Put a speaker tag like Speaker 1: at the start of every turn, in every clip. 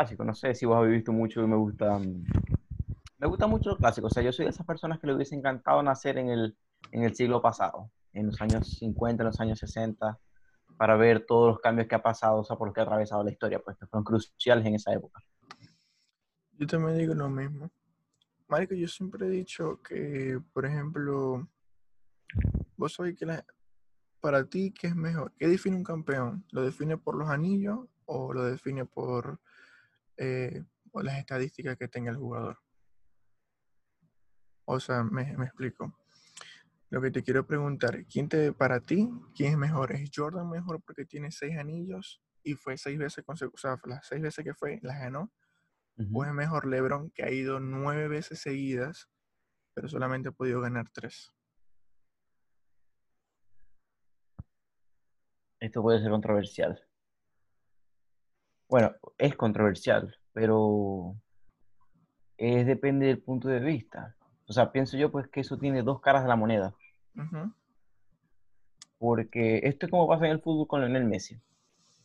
Speaker 1: clásicos. No sé si vos habéis visto mucho y me gusta. mm, Me gusta mucho los clásicos. O sea, yo soy de esas personas que le hubiese encantado nacer en el, en el siglo pasado, en los años 50, en los años 60, para ver todos los cambios que ha pasado, o sea, por los que ha atravesado la historia, pues que fueron cruciales en esa época.
Speaker 2: Yo también digo lo mismo. Marico, yo siempre he dicho que, por ejemplo, vos sabés que para ti, ¿qué es mejor? ¿Qué define un campeón? ¿Lo define por los anillos o lo define por eh, por las estadísticas que tenga el jugador? O sea, me, me explico. Lo que te quiero preguntar, ¿quién te, para ti, quién es mejor? ¿Es Jordan mejor porque tiene seis anillos y fue seis veces consecutivas, o sea, las seis veces que fue, las ganó? ¿O es mejor LeBron que ha ido nueve veces seguidas, pero solamente ha podido ganar tres?
Speaker 1: Esto puede ser controversial. Bueno, es controversial, pero es depende del punto de vista. O sea, pienso yo pues que eso tiene dos caras de la moneda. Porque esto es como pasa en el fútbol con Lionel Messi,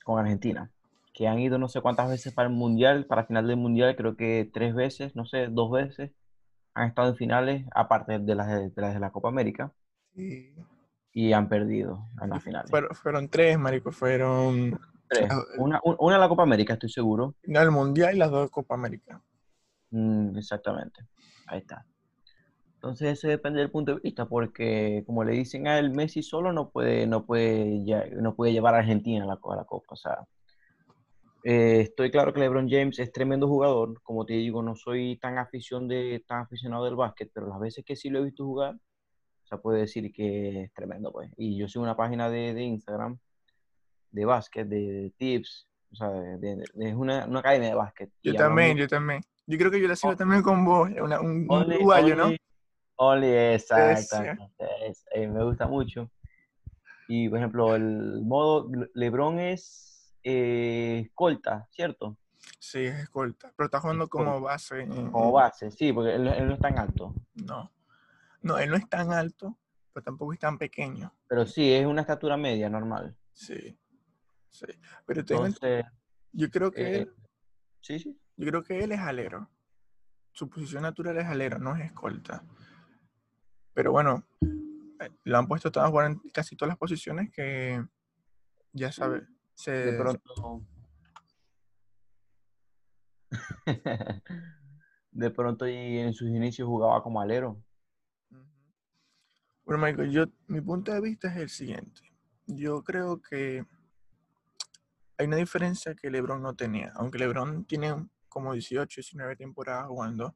Speaker 1: con Argentina, que han ido no sé cuántas veces para el Mundial, para final del Mundial, creo que tres veces, no sé, dos veces, han estado en finales, aparte de las de, las de la Copa América,
Speaker 2: sí.
Speaker 1: y han perdido en las finales.
Speaker 2: Fueron, fueron tres, marico. Fueron
Speaker 1: Tres.
Speaker 2: ah,
Speaker 1: Una, un- una la Copa América, estoy seguro.
Speaker 2: el Mundial y las dos Copa América.
Speaker 1: Mm, exactamente. Ahí está. Entonces, eso depende del punto de vista, porque como le dicen a él, Messi solo no puede, no puede, no puede llevar a Argentina a la, a la Copa. O sea, eh, estoy claro que LeBron James es tremendo jugador. Como te digo, no soy tan afición de, tan aficionado del básquet, pero las veces que sí lo he visto jugar, o sea, puedo decir que es tremendo, pues. Y yo soy una página de, de Instagram de básquet, de, de tips, o sea, es una, una academia de básquet.
Speaker 2: Yo también, yo también. Yo creo que yo la sigo
Speaker 1: Oh.
Speaker 2: también con vos, una- un,
Speaker 1: Only,
Speaker 2: uruguayo, ¿no?
Speaker 1: only, exactamente. es- eh, me gusta mucho. Y, por ejemplo, el modo Le- LeBron es eh, escolta, ¿cierto?
Speaker 2: Sí, es escolta. Pero está jugando
Speaker 1: Escolta.
Speaker 2: como base.
Speaker 1: Como base, sí, porque él, él no es tan alto.
Speaker 2: No. No, él no es tan alto, pero tampoco es tan pequeño.
Speaker 1: Pero sí, es una estatura media, normal.
Speaker 2: Sí. Sí. Pero tengo-
Speaker 1: Entonces,
Speaker 2: yo creo que
Speaker 1: eh,
Speaker 2: él,
Speaker 1: sí, sí.
Speaker 2: yo creo que él es alero. Su posición natural es alero, no es escolta. Pero bueno, eh, lo han puesto todas a jugar en casi todas las posiciones que ya sabe. Se,
Speaker 1: De pronto. De pronto y en sus inicios jugaba como alero.
Speaker 2: Bueno, Michael, yo, mi punto de vista es el siguiente. Yo creo que hay una diferencia que LeBron no tenía. Aunque LeBron tiene como 18, 19 temporadas jugando,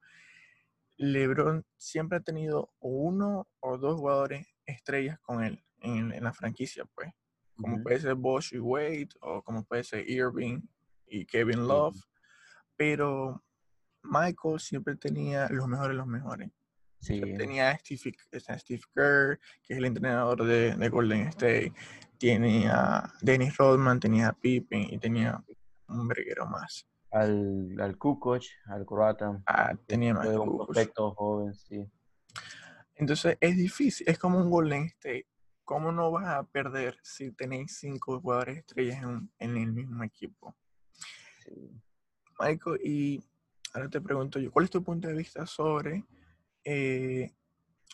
Speaker 2: LeBron siempre ha tenido uno o dos jugadores estrellas con él en, en la franquicia, pues. Como puede ser Bosch y Wade, o como puede ser Irving y Kevin Love. Pero Michael siempre tenía los mejores los mejores.
Speaker 1: Sí,
Speaker 2: Tenía a Steve, a Steve Kerr, que es el entrenador de, de Golden State. Tiene a Dennis Rodman, tenía a Pippen y tenía un breguero más.
Speaker 1: al, al Kukoc, al croata.
Speaker 2: Ah, tenía más
Speaker 1: un prospecto joven, sí.
Speaker 2: Entonces es difícil, es como un Golden State. ¿Cómo no vas a perder si tenéis cinco jugadores estrellas en, en el mismo equipo?
Speaker 1: sí.
Speaker 2: Michael, y ahora te pregunto yo, ¿cuál es tu punto de vista sobre, eh,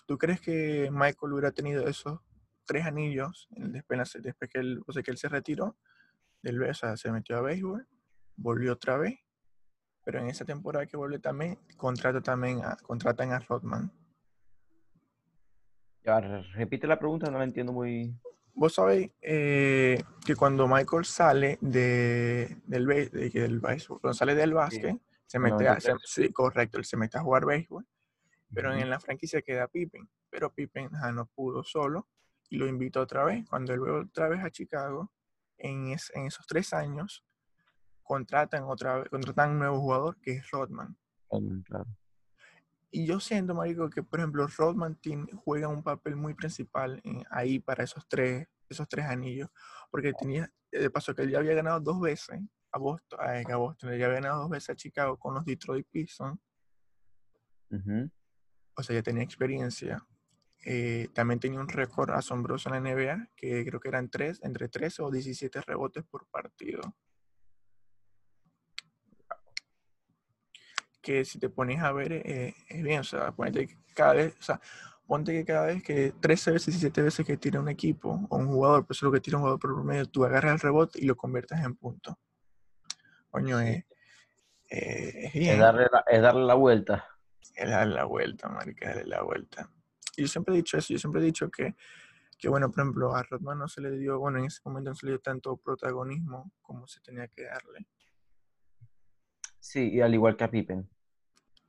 Speaker 2: ¿tú crees que Michael hubiera tenido esos tres anillos después, después que, él, o sea, que él se retiró del o sea, se metió a béisbol, volvió otra vez, pero en esa temporada que vuelve también, contrata también a, contratan a Rodman.
Speaker 1: Ya, re- repite la pregunta, no la entiendo muy.
Speaker 2: Vos sabéis eh, que cuando Michael sale de, del, de- del béisbol, cuando sale del básquet, se mete a, se-
Speaker 1: 93.
Speaker 2: sí, correcto, él se mete a jugar béisbol, pero en la franquicia queda Pippen, pero Pippen ajá, no pudo solo y lo invitó otra vez. Cuando él vuelve otra vez a Chicago, en, es- en esos tres años, contratan otra vez, contratan un nuevo jugador que es Rodman.
Speaker 1: Claro.
Speaker 2: Y yo siento, Marico, que por ejemplo Rodman tiene- juega un papel muy principal en- ahí para esos tres, esos tres anillos. Porque tenía, de paso que él ya había ganado dos veces a Boston, a, Boston, él ya había ganado dos veces a Chicago con los Detroit Pistons.
Speaker 1: Ujú.
Speaker 2: O sea, ya tenía experiencia. Eh, también tenía un récord asombroso en la NBA, que creo que eran tres, entre 13 o 17 rebotes por partido. que si te pones a ver eh, es bien, o sea, ponte que cada vez, o sea, ponte que cada vez que 13 veces y 7 veces que tira un equipo o un jugador, pues lo que tira un jugador por medio, tú agarras el rebote y lo conviertes en punto. Coño, es, eh, es bien.
Speaker 1: Es darle, la, es darle la vuelta.
Speaker 2: Es darle la vuelta, marica, darle la vuelta. Y yo siempre he dicho eso, yo siempre he dicho que, que, bueno, por ejemplo, a Rodman no se le dio, bueno, en ese momento no se le dio tanto protagonismo como se tenía que darle.
Speaker 1: Sí, y al igual que a Pippen.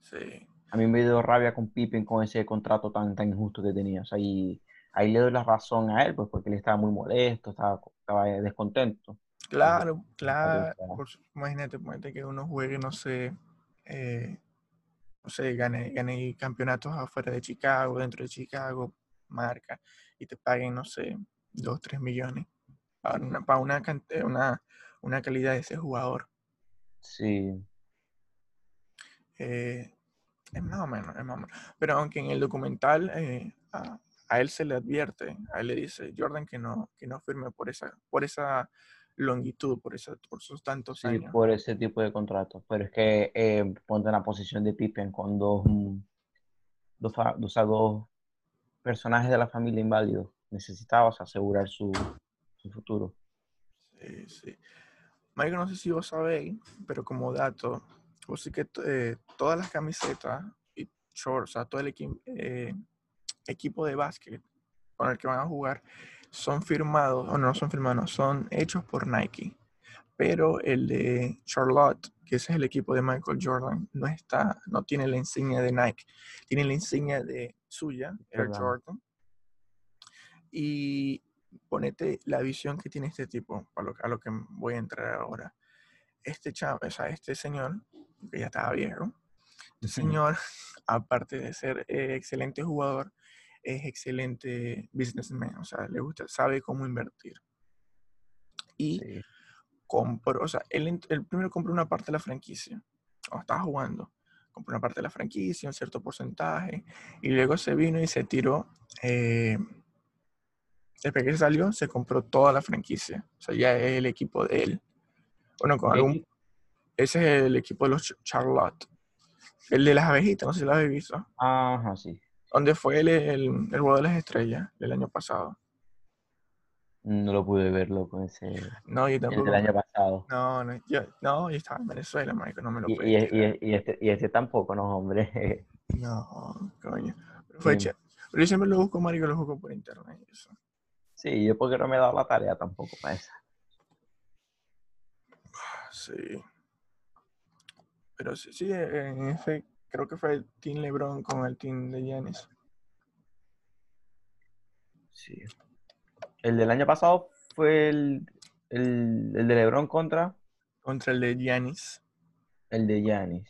Speaker 2: Sí.
Speaker 1: A mí me dio rabia con Pippen con ese contrato tan, tan injusto que tenía. O sea, y ahí le doy la razón a él, pues porque él estaba muy molesto, estaba, estaba descontento.
Speaker 2: Claro, claro. Por, imagínate, imagínate que uno juegue, no sé, eh, no sé, gane, gane campeonatos afuera de Chicago, dentro de Chicago, marca, y te paguen, no sé, dos, tres millones para una, para una, una, una calidad de ese jugador.
Speaker 1: Sí.
Speaker 2: Eh, es más o menos, es más o menos. Pero aunque en el documental eh, a, a, él se le advierte, a él le dice Jordan que no, que no firme por esa, por esa longitud, por, esa, por sus tantos
Speaker 1: sí,
Speaker 2: años.
Speaker 1: por ese tipo de contratos. Pero es que eh, ponte en la posición de Pippen con dos, mm, dos, personajes de la familia inválidos. Necesitabas asegurar su, su futuro.
Speaker 2: Sí, sí. Michael, no sé si vos sabéis, pero como dato, vos sí que eh, todas las camisetas y shorts, o sea, todo el equi eh, equipo de básquet con el que van a jugar, son firmados, o no son firmados, son hechos por Nike. Pero el de Charlotte, que ese es el equipo de Michael Jordan, no está, no tiene la insignia de Nike, tiene la insignia de suya, Air Jordan. Y ponete la visión que tiene este tipo, a lo, a lo que voy a entrar ahora. Este chavo, o sea, este señor, que ya estaba viejo, este señor, aparte de ser eh, excelente jugador, es excelente businessman, o sea, le gusta, sabe cómo invertir. Y sí. compró, o sea, él, él, primero compró una parte de la franquicia, o estaba jugando, compró una parte de la franquicia, un cierto porcentaje, y luego se vino y se tiró, eh, después que salió, se compró toda la franquicia, o sea, ya es el equipo de él. Bueno, con algún, ese es el equipo de los Charlotte. El de las abejitas, no sé si lo habéis visto.
Speaker 1: Ajá, sí.
Speaker 2: ¿Dónde fue el, el, el juego de las estrellas del año pasado?
Speaker 1: No lo pude ver, loco, ese.
Speaker 2: No, yo tampoco.
Speaker 1: El del año pasado.
Speaker 2: No, no, yo, no, yo estaba en Venezuela, marico, no me lo pude
Speaker 1: y, y, y, este, y este tampoco, no, hombre.
Speaker 2: No, coño. Pero, fue sí. Pero yo siempre lo busco, marico, lo busco por internet. Eso.
Speaker 1: Sí, yo porque no me he dado la tarea tampoco para esa.
Speaker 2: Sí. Pero sí, sí, en ese, creo que fue el Team LeBron con el Team de Giannis.
Speaker 1: Sí. El del año pasado fue el, el, el de LeBron contra.
Speaker 2: Contra el de Giannis.
Speaker 1: El de Giannis.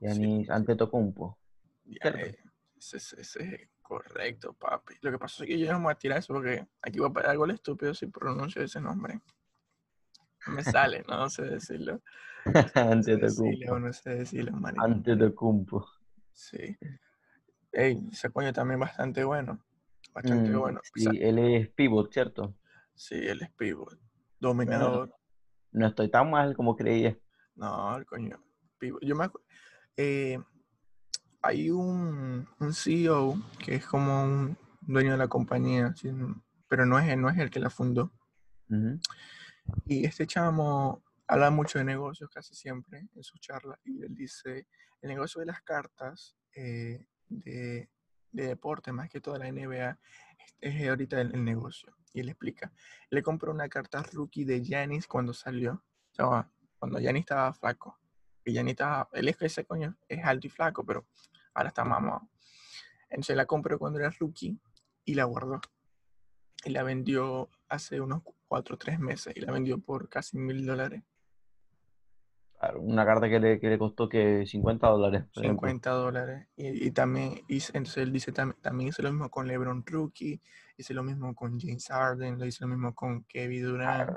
Speaker 1: Giannis sí. Antetokounmpo.
Speaker 2: Ese, ese, ese es correcto, papi. Lo que pasa es que yo no me voy a tirar eso porque aquí voy a parar algo estúpido si pronuncio ese nombre. No me sale, no sé decirlo.
Speaker 1: Antetokounmpo.
Speaker 2: No sé decirlo, marico. Sí. Ey, ese coño también bastante bueno. Bastante
Speaker 1: Mm,
Speaker 2: bueno.
Speaker 1: Sí, él es pivot, ¿cierto?
Speaker 2: Sí, él es pivot. Dominador.
Speaker 1: No estoy tan mal como creía.
Speaker 2: No, el coño. Pivot. Yo me acuerdo. Eh, hay un, un CEO que es como un dueño de la compañía, pero no es, él, no es el que la fundó.
Speaker 1: Uh -huh.
Speaker 2: Y este chamo habla mucho de negocios casi siempre en sus charlas y él dice, el negocio de las cartas eh, de, de, deporte, más que toda la NBA, es, ahorita el, el, negocio. Y él explica, le compró una carta rookie de Giannis cuando salió, o cuando Giannis estaba flaco. Y Giannis estaba, él es que ese coño es alto y flaco, pero ahora está mamado. Entonces la compró cuando era rookie y la guardó. Y la vendió hace unos cuatro o tres meses y la vendió por casi mil dólares.
Speaker 1: Una carta que le, que le costó que 50 dólares.
Speaker 2: 50 dólares. Y, y, también, y, entonces él dice, también, también hizo lo mismo con LeBron Rookie, hizo lo mismo con James Harden, lo hizo lo mismo con Kevin Durant.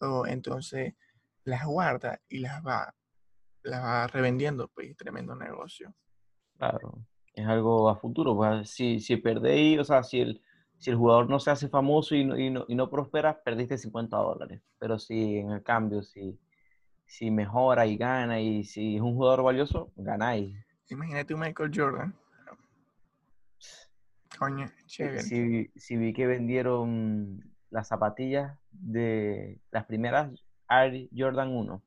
Speaker 2: Oh, entonces las guarda y las va, las va revendiendo, pues tremendo negocio.
Speaker 1: Claro, es algo a futuro. Pues, si, si perdéis, o sea, si el, si el jugador no se hace famoso y no, y no, y no prospera, perdiste 50 dólares. Pero si en el cambio, si si mejora y gana y si es un jugador valioso, ganáis.
Speaker 2: Imagínate un Michael Jordan. Coño, chévere.
Speaker 1: Si, si vi que vendieron las zapatillas de las primeras Air Jordan 1.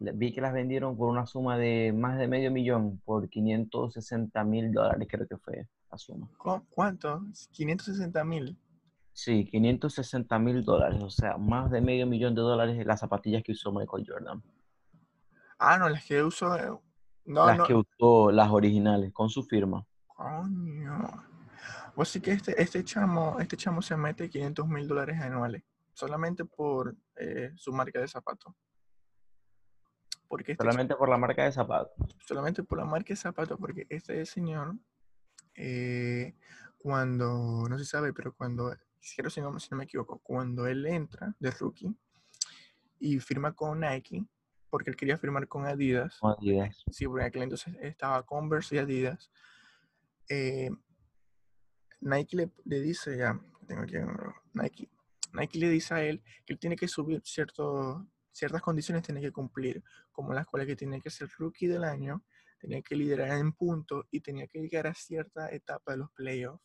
Speaker 1: Le- Vi que las vendieron por una suma de más de medio millón, por 560 mil dólares creo que fue la suma.
Speaker 2: ¿Cu- ¿Cuánto? 560 mil.
Speaker 1: Sí, 560 mil dólares, o sea, más de medio millón de dólares las zapatillas que usó Michael Jordan.
Speaker 2: Ah, no, las que uso. eh, No,
Speaker 1: las
Speaker 2: no.
Speaker 1: que usó, las originales, con su firma.
Speaker 2: Coño. Vos sí que este, este chamo, este chamo se mete 500 mil dólares anuales. Solamente por eh, su marca de zapatos. Porque este
Speaker 1: Solamente por la marca de zapatos.
Speaker 2: solamente por la marca de zapatos, porque este señor, eh, cuando, no se sabe, pero cuando, quiero si no, si no me equivoco, cuando él entra de rookie y firma con Nike, porque él quería firmar con Adidas,
Speaker 1: con Adidas.
Speaker 2: sí, porque en aquel entonces estaba Converse y Adidas, eh, Nike le, le dice, ya, tengo aquí, Nike, Nike le dice a él que él tiene que subir ciertas condiciones, tiene que cumplir, como las cuales que tiene que ser rookie del año, tenía que liderar en puntos y tenía que llegar a cierta etapa de los playoffs.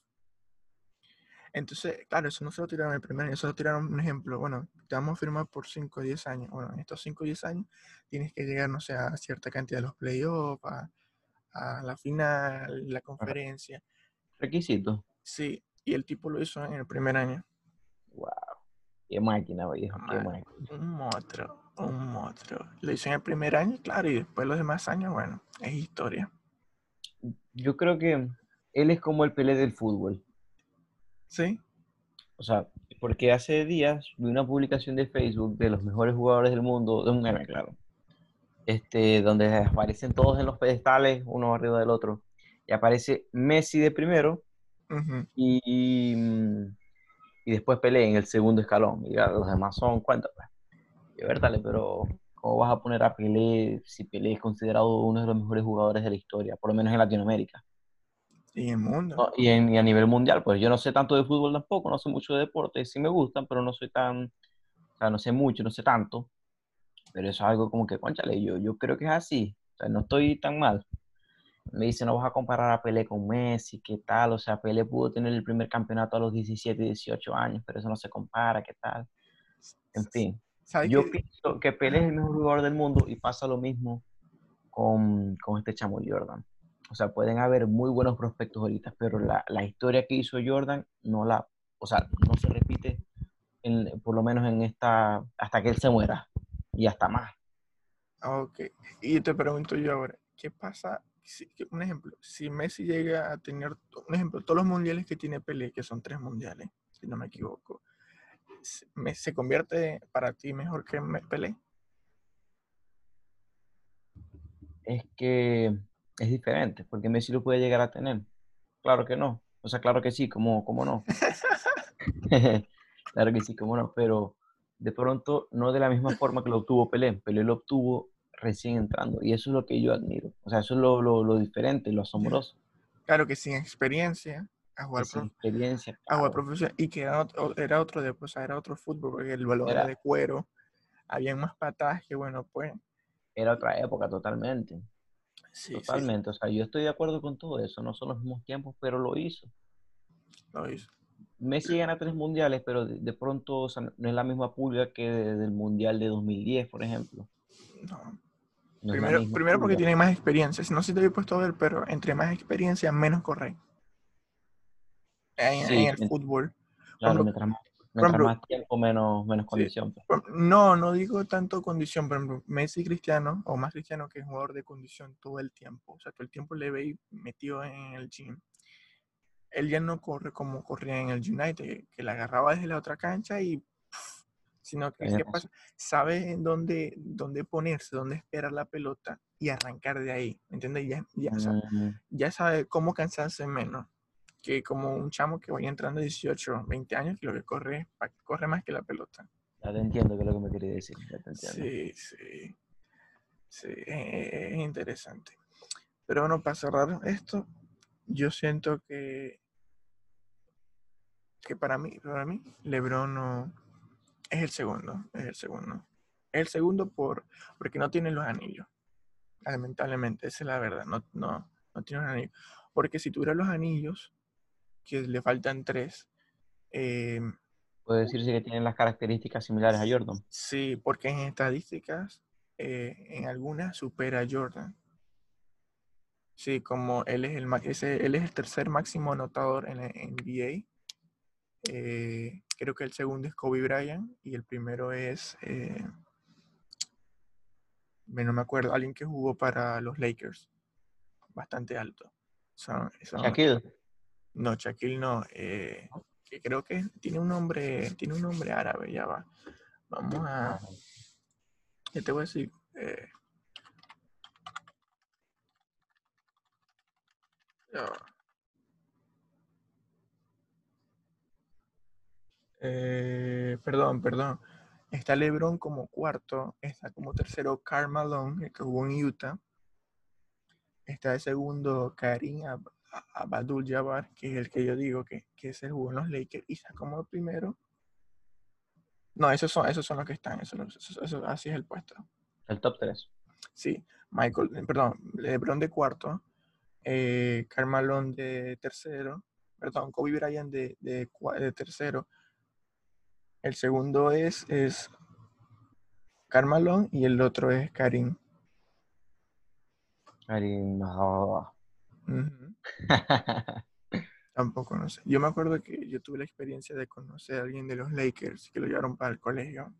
Speaker 2: Entonces, claro, eso no se lo tiraron el primer año, eso lo tiraron un ejemplo. Bueno, te vamos a firmar por 5 o 10 años. Bueno, en estos 5 o 10 años tienes que llegar, no sé, a cierta cantidad de los playoffs, a, a la final, la conferencia.
Speaker 1: Requisitos.
Speaker 2: Sí, y el tipo lo hizo en el primer año.
Speaker 1: Wow. Qué máquina, viejo, qué
Speaker 2: Man.
Speaker 1: máquina.
Speaker 2: Un monstruo, un monstruo. Lo hizo en el primer año, claro, y después los demás años, bueno, es historia.
Speaker 1: Yo creo que él es como el Pelé del fútbol.
Speaker 2: ¿Sí?
Speaker 1: O sea, porque hace días vi una publicación de Facebook de los mejores jugadores del mundo, de un meme, claro. Este, donde aparecen todos en los pedestales, uno arriba del otro. Y aparece Messi de primero y, y, y después Pelé en el segundo escalón. Y los demás son cuentas, pues. Y a ver, dale, pero ¿cómo vas a poner a Pelé si Pelé es considerado uno de los mejores jugadores de la historia, por lo menos en Latinoamérica?
Speaker 2: Y el mundo.
Speaker 1: No, y, en- y a nivel mundial, pues yo no sé tanto de fútbol tampoco, no sé mucho de deporte, sí me gustan, pero no soy tan, o sea, no sé mucho, no sé tanto, pero eso es algo como que, conchale, yo, yo creo que es así, o sea, no estoy tan mal. Me dice, no vas a comparar a Pelé con Messi, ¿qué tal? O sea, Pelé pudo tener el primer campeonato a los 17, 18 años, pero eso no se compara, ¿qué tal? En fin,
Speaker 2: ¿Sabes
Speaker 1: yo pienso que Pelé es el mejor jugador del mundo y pasa lo mismo con, con este chamo Jordan. O sea, pueden haber muy buenos prospectos ahorita, pero la, la historia que hizo Jordan no la, o sea, no se repite, en- por lo menos en esta, hasta que él se muera y hasta más.
Speaker 2: Ok. Y te pregunto yo ahora, ¿qué pasa? Si, un ejemplo, si Messi llega a tener, un ejemplo, todos los mundiales que tiene Pelé, que son tres mundiales, si no me equivoco, se- me- ¿se convierte para ti mejor que Pelé?
Speaker 1: Es que es diferente, porque Messi lo puede llegar a tener. Claro que no. O sea, claro que sí, como, como no. Claro que sí, como no, pero de pronto no de la misma forma que lo obtuvo Pelé. Pelé lo obtuvo recién entrando y eso es lo que yo admiro. O sea, eso es lo, lo, lo diferente, lo asombroso.
Speaker 2: Claro que sin experiencia, a jugar,
Speaker 1: sin experiencia,
Speaker 2: a jugar
Speaker 1: claro,
Speaker 2: profesional, y que era otro, era otro de, o sea, era otro fútbol, porque el balón era
Speaker 1: Era-
Speaker 2: de cuero, habían más patadas que, bueno, pues,
Speaker 1: era otra época totalmente,
Speaker 2: sí, sí,
Speaker 1: totalmente. O sea, yo estoy de acuerdo con todo eso, no son los mismos tiempos, pero lo hizo.
Speaker 2: lo hizo.
Speaker 1: Messi gana tres mundiales, pero de, de pronto o sea, no es la misma pulga que de- del mundial de 2010, por ejemplo.
Speaker 2: No, Primero, primero porque tiene más experiencia. Si no se te había puesto a ver, pero entre más experiencia, menos corre. En, en el fútbol.
Speaker 1: Claro,
Speaker 2: ejemplo-
Speaker 1: mientras más, mientras
Speaker 2: ejemplo-
Speaker 1: más tiempo, menos, menos condición. pues.
Speaker 2: Por- No, no digo tanto condición. Por ejemplo, Messi Cristiano, o más Cristiano que es jugador de condición todo el tiempo. O sea, todo el tiempo le veis metido en el gym. Él ya no corre como corría en el United, que, la agarraba desde la otra cancha y. pf, sino que, ¿qué pasa? Sabe en dónde, dónde ponerse, dónde esperar la pelota y arrancar de ahí. ¿Me entiendes? Ya, ya, sea,
Speaker 1: Mm,
Speaker 2: ya sabe cómo cansarse menos que como un chamo que vaya entrando a 18, 20 años, que lo que corre, corre más que la pelota.
Speaker 1: ya te entiendo que es lo que me quería decir. Ya te entiendo.
Speaker 2: Sí, sí. Sí, es, es interesante. Pero bueno, para cerrar esto, yo siento que, que para mí, para mí, LeBron no, es el segundo, es el segundo. el segundo por, porque no tiene los anillos. Lamentablemente, esa es la verdad. No, no, no tiene los anillos. Porque si tuviera los anillos, que le faltan tres, eh,
Speaker 1: Puede decirse que tienen las características similares a Jordan.
Speaker 2: Sí, porque en estadísticas, eh, en algunas supera a Jordan. Sí, como él es el, ese, él es el tercer máximo anotador en la NBA. Eh, creo que el segundo es Kobe Bryant y el primero es, eh, me- no me acuerdo, alguien que jugó para los Lakers. Bastante alto. Son, son-
Speaker 1: Shaquille.
Speaker 2: No, Shaquille no. eh, que creo que tiene un nombre, tiene un nombre árabe, ya va. Vamos a, ¿qué te voy a decir? Eh, ya va. Eh, perdón, perdón. Está LeBron como cuarto, está como tercero Karl Malone, el que jugó en Utah. Está de segundo Karim Ab- Abdul Jabbar, que es el que yo digo que, que se jugó en los Lakers. Y está como primero. No, esos son, esos son los que están. Eso, no- eso- eso- así es el puesto.
Speaker 1: El top 3.
Speaker 2: Sí, Michael, eh, perdón, LeBron de cuarto, eh, Karl Malone de tercero, perdón, Kobe Bryant de, de, tercero. El segundo es, es Karl Malone y el otro es Karim.
Speaker 1: Karim, no.
Speaker 2: Tampoco no sé. Yo me acuerdo que yo tuve la experiencia de conocer a alguien de los Lakers que lo llevaron para el colegio.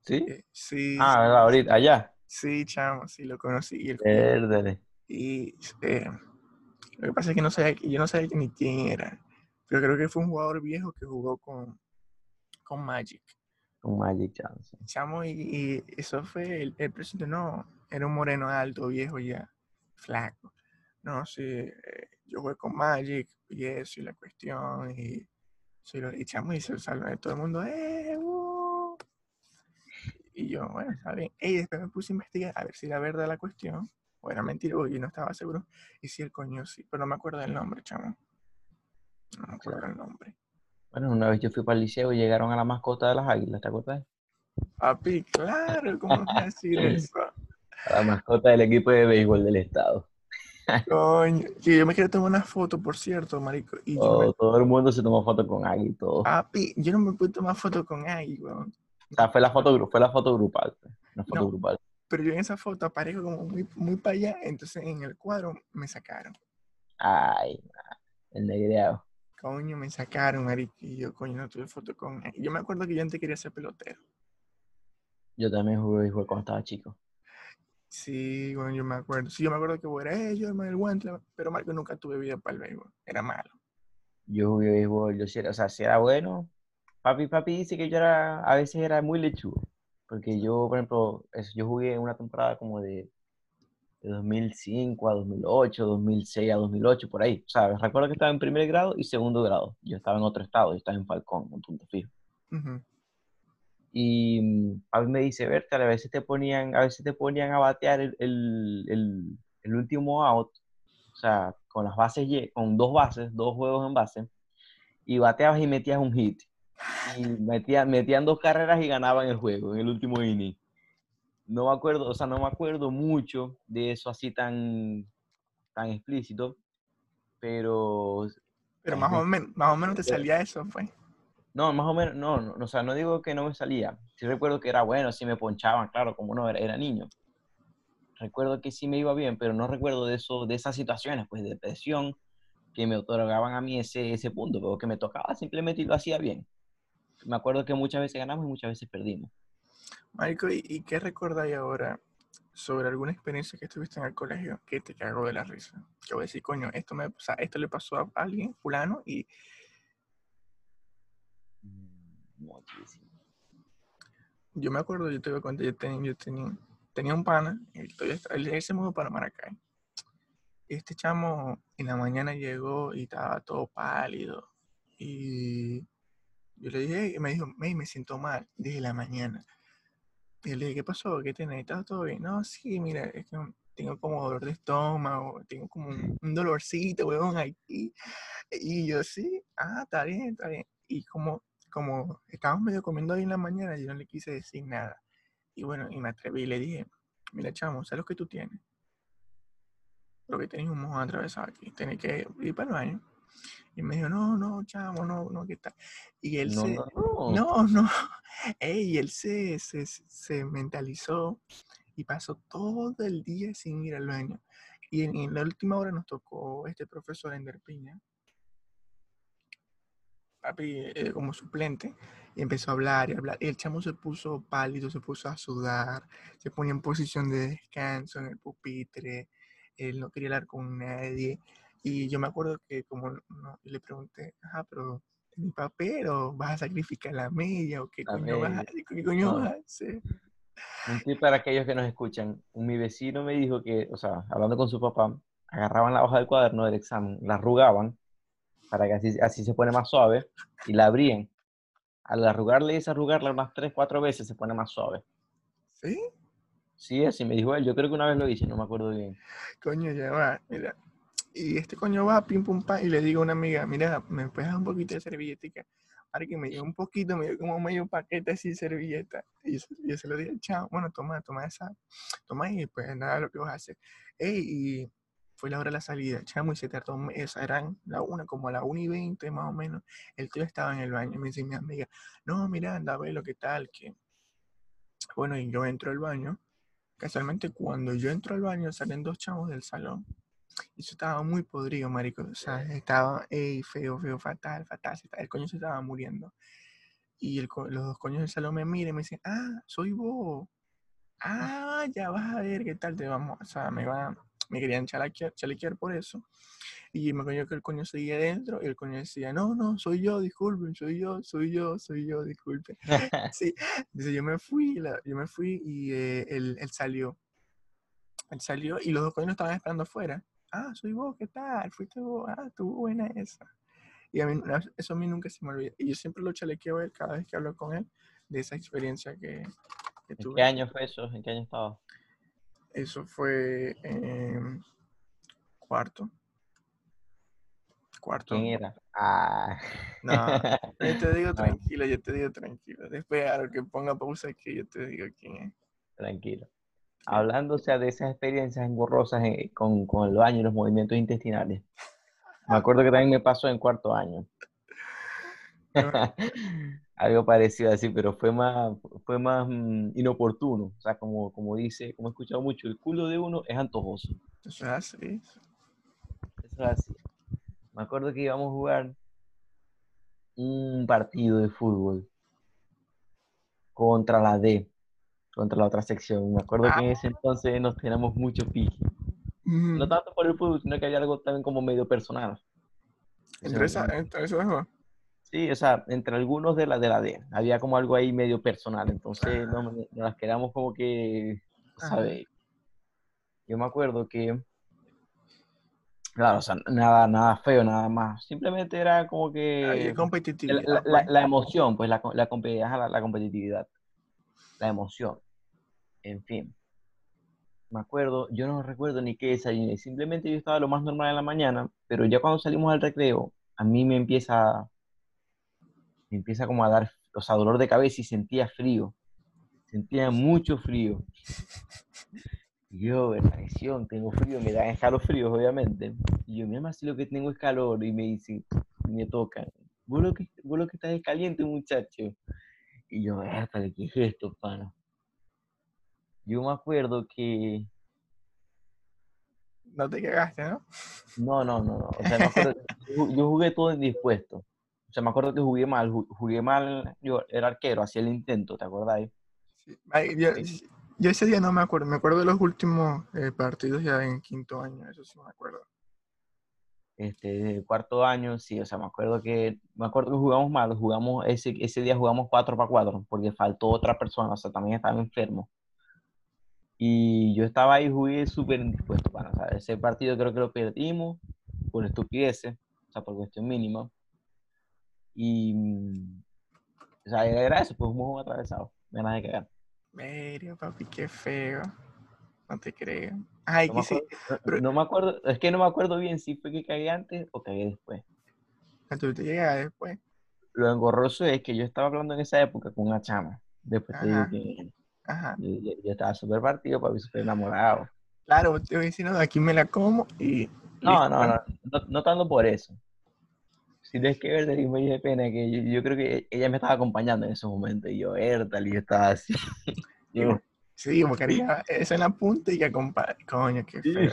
Speaker 1: ¿Sí?
Speaker 2: Eh, sí,
Speaker 1: Ah, ¿verdad? Ahorita, allá.
Speaker 2: sí, chamo, sí lo conocí. Y, el- y, eh, lo que pasa es que no sabía, yo no sabía ni quién era. Pero creo que fue un jugador viejo que jugó con, con Magic.
Speaker 1: Con Magic Johnson.
Speaker 2: Chamo, y, y eso fue el, el presidente, no, era un moreno alto, viejo ya, flaco. No, sí, eh, yo jugué con Magic y eso y la cuestión, y, sí, lo- y chamo, y se salva de todo el mundo, ¡eh! uh". Y yo, bueno, está bien. Y después me puse a investigar a ver si era verdad la cuestión, o era mentira, yo no estaba seguro. Y si el coño sí, pero no me acuerdo del nombre, chamo. No me acuerdo el nombre.
Speaker 1: Bueno, una vez yo fui para el liceo y llegaron a la mascota de las águilas, ¿te acuerdas?
Speaker 2: Papi, claro, ¿cómo vas a decir eso?
Speaker 1: A la mascota del equipo de béisbol del estado.
Speaker 2: Coño, que yo me quería tomar una foto, por cierto, marico. Y yo me-
Speaker 1: Todo, el mundo se tomó foto con Agui y todo.
Speaker 2: papi, yo no me pude tomar foto con Agui, weón.
Speaker 1: O sea, fue la foto, fue la foto grupal. pues, Una foto
Speaker 2: No.
Speaker 1: grupal.
Speaker 2: Pero yo en esa foto aparezco como muy, muy para allá, entonces en el cuadro me sacaron.
Speaker 1: Ay, el negreado.
Speaker 2: Coño, me sacaron, marico. Y yo, coño, no tuve foto con Agui. Yo me acuerdo que yo antes quería ser pelotero.
Speaker 1: Yo también jugué béisbol cuando estaba chico.
Speaker 2: Sí, bueno, yo me acuerdo. Sí, yo me acuerdo que bueno, eh, yo armé el guante, pero Marco nunca tuve vida para el béisbol. Era malo.
Speaker 1: Yo jugué béisbol, yo sí era, o sea, si era bueno. Papi, papi dice que yo era, a veces era muy lechugo. Porque yo, por ejemplo, eso, yo jugué una temporada como de, de 2005 a 2008, 2006 a 2008, por ahí. O sea, recuerdo que estaba en primer grado y segundo grado. Yo estaba en otro estado, yo estaba en Falcón, en Punto Fijo.
Speaker 2: Ujú.
Speaker 1: Y mm, papi me dice, Berta, a veces te ponían, a veces te ponían a batear el, el, el- el último out, o sea, con las bases, con dos bases, dos juegos en base, y bateabas y metías un hit. Y metían, metían dos carreras y ganaban el juego en el último inning. No me acuerdo, o sea, no me acuerdo mucho de eso así tan, tan explícito, pero
Speaker 2: Pero más o, menos, más o menos te salía eso, pues.
Speaker 1: No, más o menos, no, no, o sea, no digo que no me salía. Sí recuerdo que era bueno, sí me ponchaban, claro, como no, era, era niño. Recuerdo que sí me iba bien, pero no recuerdo de eso, de esas situaciones, pues, de presión que me otorgaban a mí ese, ese punto, pero que me tocaba simplemente y lo hacía bien. Me acuerdo que muchas veces ganamos y muchas veces perdimos.
Speaker 2: Marico, ¿y, y qué recordáis ahora sobre alguna experiencia que tuviste en el colegio que te cagó de la risa? Que voy a decir, coño, esto, me, o sea, esto le pasó a alguien, fulano, y
Speaker 1: Muchísimo.
Speaker 2: yo me acuerdo, yo te voy a contar, yo, ten- yo tenía, tenía un pana, él, él- él se mudó para Maracay. Este chamo en la mañana llegó y estaba todo pálido. Y yo le dije, y me dijo, "Ey, me siento mal desde la mañana. Y le dije, ¿qué pasó? ¿Qué tenés? ¿Estás todo bien? No, sí, mira, es que tengo como dolor de estómago, tengo como un, un dolorcito, weón, aquí. Y yo, sí, ah, está bien, está bien. Y como, como estábamos medio comiendo ahí en la mañana, yo no le quise decir nada. Y bueno, y me atreví y le dije, mira, chamo, ¿sabes lo que tú tienes? Lo que tenés un mojón atravesado aquí, tenés que ir para el baño. Y me dijo, no, no, chamo, no, no, ¿qué tal? Y él
Speaker 1: No,
Speaker 2: se,
Speaker 1: no, no.
Speaker 2: no, Ey, él se, se, se mentalizó y pasó todo el día sin ir al baño. Y en, en la última hora nos tocó este profesor Ender Piña, papi, eh, como suplente, y empezó a hablar y hablar. Y el chamo se puso pálido, se puso a sudar, se ponía en posición de descanso en el pupitre, él no quería hablar con nadie. Y yo me acuerdo que como no, le pregunté, ajá, pero ¿mi papel o vas a sacrificar la media o qué
Speaker 1: La
Speaker 2: coño vas a, qué coño
Speaker 1: No.
Speaker 2: vas a hacer?
Speaker 1: Para aquellos que nos escuchan. Mi vecino me dijo que, o sea, hablando con su papá, agarraban la hoja del cuaderno del examen, la arrugaban para que así, así se pone más suave y la abrían. Al arrugarle y desarrugarla unas 3, 4 veces se pone más suave.
Speaker 2: ¿Sí?
Speaker 1: Sí, así me dijo él. Yo creo que una vez lo hice, no me acuerdo bien.
Speaker 2: Coño, ya va, mira. Y este coño va, pim pum pa, y le digo a una amiga, mira, ¿me puedes dar un poquito de servilletica? Para que me dio un poquito, me dio como medio paquete así servilleta. Y yo, se- yo se lo dije, chao, bueno, toma, toma esa, toma y pues nada, lo que vas a hacer. Ey, y fue la hora de la salida, chamo, y se tardó, esa eran la una, como a la una y veinte más o menos. El tío estaba en el baño, y me dice mi amiga, no, mira, anda a ver lo que tal, que... Bueno, y yo entro al baño. Casualmente, cuando yo entro al baño, salen dos chavos del salón. Y eso estaba muy podrido, marico. O sea, estaba ey, feo, feo, fatal, fatal. El coño se estaba muriendo. Y el los dos coños del salón me miran y me dicen, ah, soy vos. Ah, ya vas a ver qué tal te vamos. O sea, me va, me querían chalequear, chalequear por eso. Y me coño que el coño seguía adentro y el coño decía, no, no, soy yo, disculpen, soy yo, soy yo, soy yo, disculpen. Sí, dice, yo me fui, la- yo me fui y eh, él, él salió. Él salió y los dos coños estaban esperando afuera. Ah, soy vos, ¿qué tal? Fuiste vos, ah, estuvo buena esa. Y a mí, eso a mí nunca se me olvida. Y yo siempre lo chalequeo a él cada vez que hablo con él de esa experiencia que, que
Speaker 1: ¿En
Speaker 2: tuve.
Speaker 1: qué año fue eso? ¿En qué año estaba?
Speaker 2: Eso fue cuarto. Cuarto.
Speaker 1: ¿Quién era? Ah.
Speaker 2: No, yo te digo tranquilo, yo te digo tranquilo. Después a lo que ponga pausa aquí, yo te digo quién es.
Speaker 1: Tranquilo. Hablando, o sea, de esas experiencias engorrosas eh, con, con el baño y los movimientos intestinales. Me acuerdo que también me pasó en cuarto año. Algo parecido así, pero fue más, fue más mm, inoportuno. O sea, como, como dice, como he escuchado mucho, el culo de uno es antojoso.
Speaker 2: Eso es así.
Speaker 1: Eso es así. Me acuerdo que íbamos a jugar un partido de fútbol contra la D, contra la otra sección. Me acuerdo que en ese entonces nos teníamos mucho pique. No tanto por el fútbol, sino que había algo también como medio personal.
Speaker 2: Entre, esa, entre esos dos.
Speaker 1: Sí, o sea, entre algunos de la de la D, había como algo ahí medio personal, entonces no, nos las quedamos como que. ¿sabes? Yo me acuerdo que, claro, o sea, nada, nada feo, nada más, simplemente era como que la,
Speaker 2: competitividad.
Speaker 1: la-
Speaker 2: pues.
Speaker 1: la- la emoción, pues la, la- la competitividad, la emoción, en fin. Me acuerdo, yo no recuerdo ni qué desayuné, simplemente yo estaba lo más normal en la mañana, pero ya cuando salimos al recreo, a mí me empieza, me empieza como a dar, o sea, dolor de cabeza y sentía frío, sentía mucho frío. Y yo, presión, tengo frío, me dan escalofríos, obviamente. Y yo, mira, si lo que tengo es calor, y me dicen, y me tocan, vos lo que, vos lo que estás es caliente, muchacho. Y yo, ¿qué es esto, pana? Yo me acuerdo que,
Speaker 2: No te cagaste, ¿no?
Speaker 1: no, no, no, no, o sea, me acuerdo, yo, yo jugué todo indispuesto. Sea, me acuerdo que jugué mal, ju- jugué mal, yo era arquero, hacía el intento, ¿te acordáis?
Speaker 2: Sí. Ay, yo, yo ese día no me acuerdo. Me acuerdo de los últimos eh, partidos ya en quinto año. Eso sí me acuerdo.
Speaker 1: este, cuarto año, sí, o sea, me acuerdo que, me acuerdo que jugamos mal, jugamos, ese, ese día jugamos 4 para 4, porque faltó otra persona, o sea, también estaba enfermo. Y yo estaba ahí, jugué súper indispuesto, para, o sea, ese partido creo que lo perdimos por estupideces, o sea, por cuestión mínima. Y, mm, o sea, era eso, pues un juego atravesado, ganas de cagar.
Speaker 2: Medio, papi, qué feo. No te creo. Ay,
Speaker 1: No me,
Speaker 2: que sí.
Speaker 1: acuerdo, no-
Speaker 2: pero-
Speaker 1: no me acuerdo, es que no me acuerdo bien si fue que cagué antes o cagué después.
Speaker 2: Tú te llegas después.
Speaker 1: Lo engorroso es que yo estaba hablando en esa época con una chama. Después te digo
Speaker 2: Ajá.
Speaker 1: quién era.
Speaker 2: Ajá.
Speaker 1: Yo, yo- yo estaba súper partido, papi, súper enamorado.
Speaker 2: Claro, te voy diciendo, aquí me la como y...
Speaker 1: No, no, no, no tanto por eso. Si no es que ver y me dio pena que yo, yo creo que ella me estaba acompañando en esos momentos y yo, Ertal, y yo estaba así. Yo,
Speaker 2: Sí, como quería eso en la punta y que compadre. Coño, qué feo.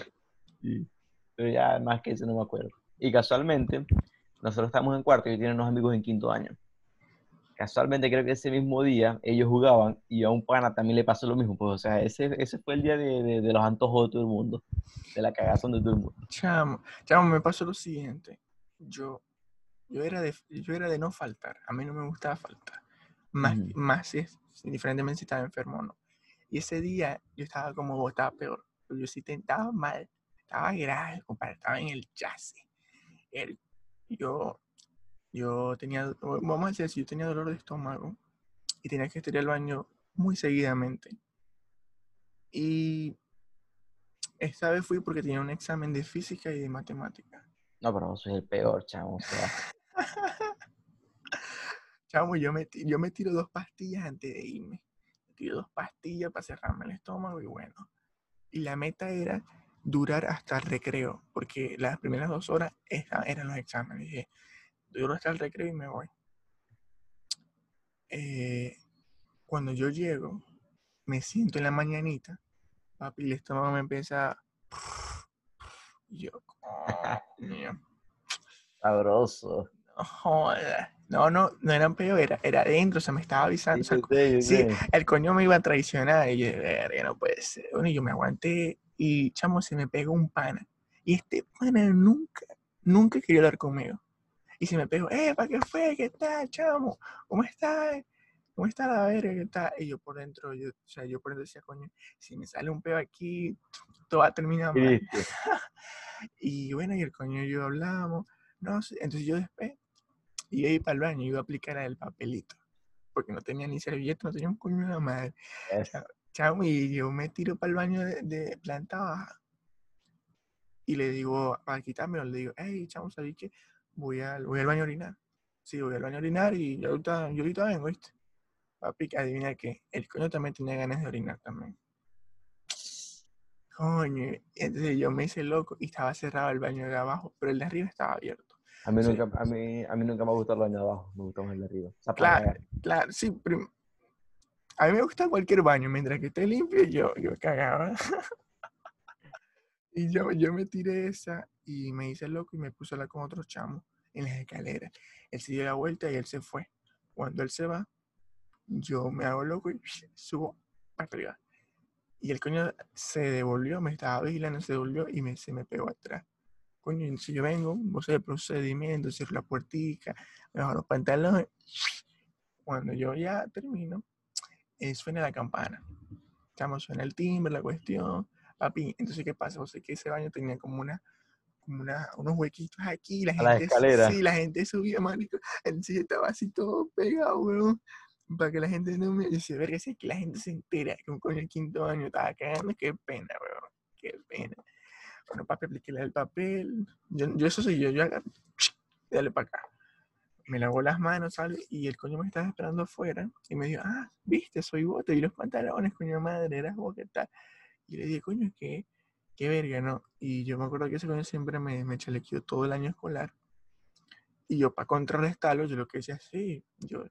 Speaker 1: Sí. Pero ya más que eso no me acuerdo. Y casualmente, nosotros estamos en cuarto y yo tenía unos amigos en quinto año. Casualmente creo que ese mismo día ellos jugaban y a un pana también le pasó lo mismo. Pues, o sea, ese, ese fue el día de, de- de los antojos de todo el mundo, de la cagazón de todo el mundo.
Speaker 2: Chamo, chamo, me pasó lo siguiente. Yo, yo, era de, yo era de no faltar. A mí no me gustaba faltar. Más, más si es, indiferentemente si estaba enfermo o no. Y ese día yo estaba como vos, estaba peor. Pero yo sí te- estaba mal. Estaba grave, compadre. Estaba en el jazz. El- yo, yo tenía, vamos a decir, yo tenía dolor de estómago y tenía que estar al baño muy seguidamente. Y esta vez fui porque tenía un examen de física y de matemática.
Speaker 1: No, pero vos sos el peor, chamo. O sea,
Speaker 2: Chamo, yo me, yo me tiro dos pastillas antes de irme. Me tiro dos pastillas para cerrarme el estómago y bueno. Y la meta era durar hasta el recreo, porque las primeras dos horas eran los exámenes. Duro hasta el recreo y me voy. Eh, cuando yo llego, me siento en la mañanita, papi, el estómago me empieza... y yo,
Speaker 1: sabroso.
Speaker 2: No joda. No, no, no eran peor, era, era adentro, se me estaba avisando. o sea,
Speaker 1: Sí,
Speaker 2: el coño me iba a traicionar y yo, "Verga, no puede ser. Bueno, yo me aguanté y chamo se me pegó un pana. Y este pana nunca, nunca quería hablar conmigo. Y se me pegó, eh, ¿para qué fue? ¿Qué tal, chamo? ¿Cómo estás? ¿Cómo está la verga? ¿Qué tal? Y yo por dentro, yo, o sea, yo por dentro decía, coño, si me sale un pedo aquí, todo va a terminar mal. Y bueno, y el coño y yo hablamos. No sé, entonces yo después iba a ir para el baño y iba a aplicar el papelito. Porque no tenía ni servilleta, no tenía un coño de la madre.
Speaker 1: Eso.
Speaker 2: Chamo, y yo me tiro para el baño de, de planta baja. Y le digo, para quitármelo, le digo, hey, chamo, ¿sabes qué? Voy al, voy al baño a orinar. Sí, voy al baño a orinar y yo ahorita, yo ahorita vengo, ¿viste? Papi, adivina qué. El coño también tenía ganas de orinar también. Coño, y entonces yo me hice loco y estaba cerrado el baño de abajo, pero el de arriba estaba abierto.
Speaker 1: A mí,
Speaker 2: Sí.
Speaker 1: nunca, a, mí, a mí nunca me ha gustado el baño de abajo, me gusta más el de arriba. O sea, para
Speaker 2: Claro, claro, sí. A mí me gusta cualquier baño, mientras que esté limpio, yo, yo cagaba. y yo, yo me tiré esa y me hice loco y me puse a hablar con otro chamo en las escaleras. Él se dio la vuelta y él se fue. Cuando él se va, yo me hago loco y subo para arriba. Y el coño se devolvió, me estaba vigilando, se devolvió y me, se me pegó atrás. Coño, si yo vengo, vos el procedimiento, cierro la puertica, me bajo los pantalones. Cuando yo ya termino, eh, suena la campana. Chamo, suena el timbre, la cuestión. Papi, entonces, ¿qué pasa? O sea, que ese baño tenía como una, como una, unos huequitos aquí, la gente,
Speaker 1: escaleras.
Speaker 2: sí, la gente subía, marico, entonces yo estaba así todo pegado, weón, para que la gente no me, dice, verga, si es que la gente se entera que un coño quinto año estaba cagando, qué pena, weón, qué pena. Bueno, papi, apliqué el papel, yo, yo eso sí, yo, yo agarré, dale para acá. Me lavó las manos, ¿sabes? Y el coño me estaba esperando afuera y me dijo, ah, viste, soy vos, te vi los pantalones, coño madre, eras vos, ¿qué tal? Y le dije, coño, ¿qué? Qué verga, ¿no? Y yo me acuerdo que ese coño siempre me, me chalequeó todo el año escolar. Y yo, para contrarrestarlo, yo lo que decía, sí, yo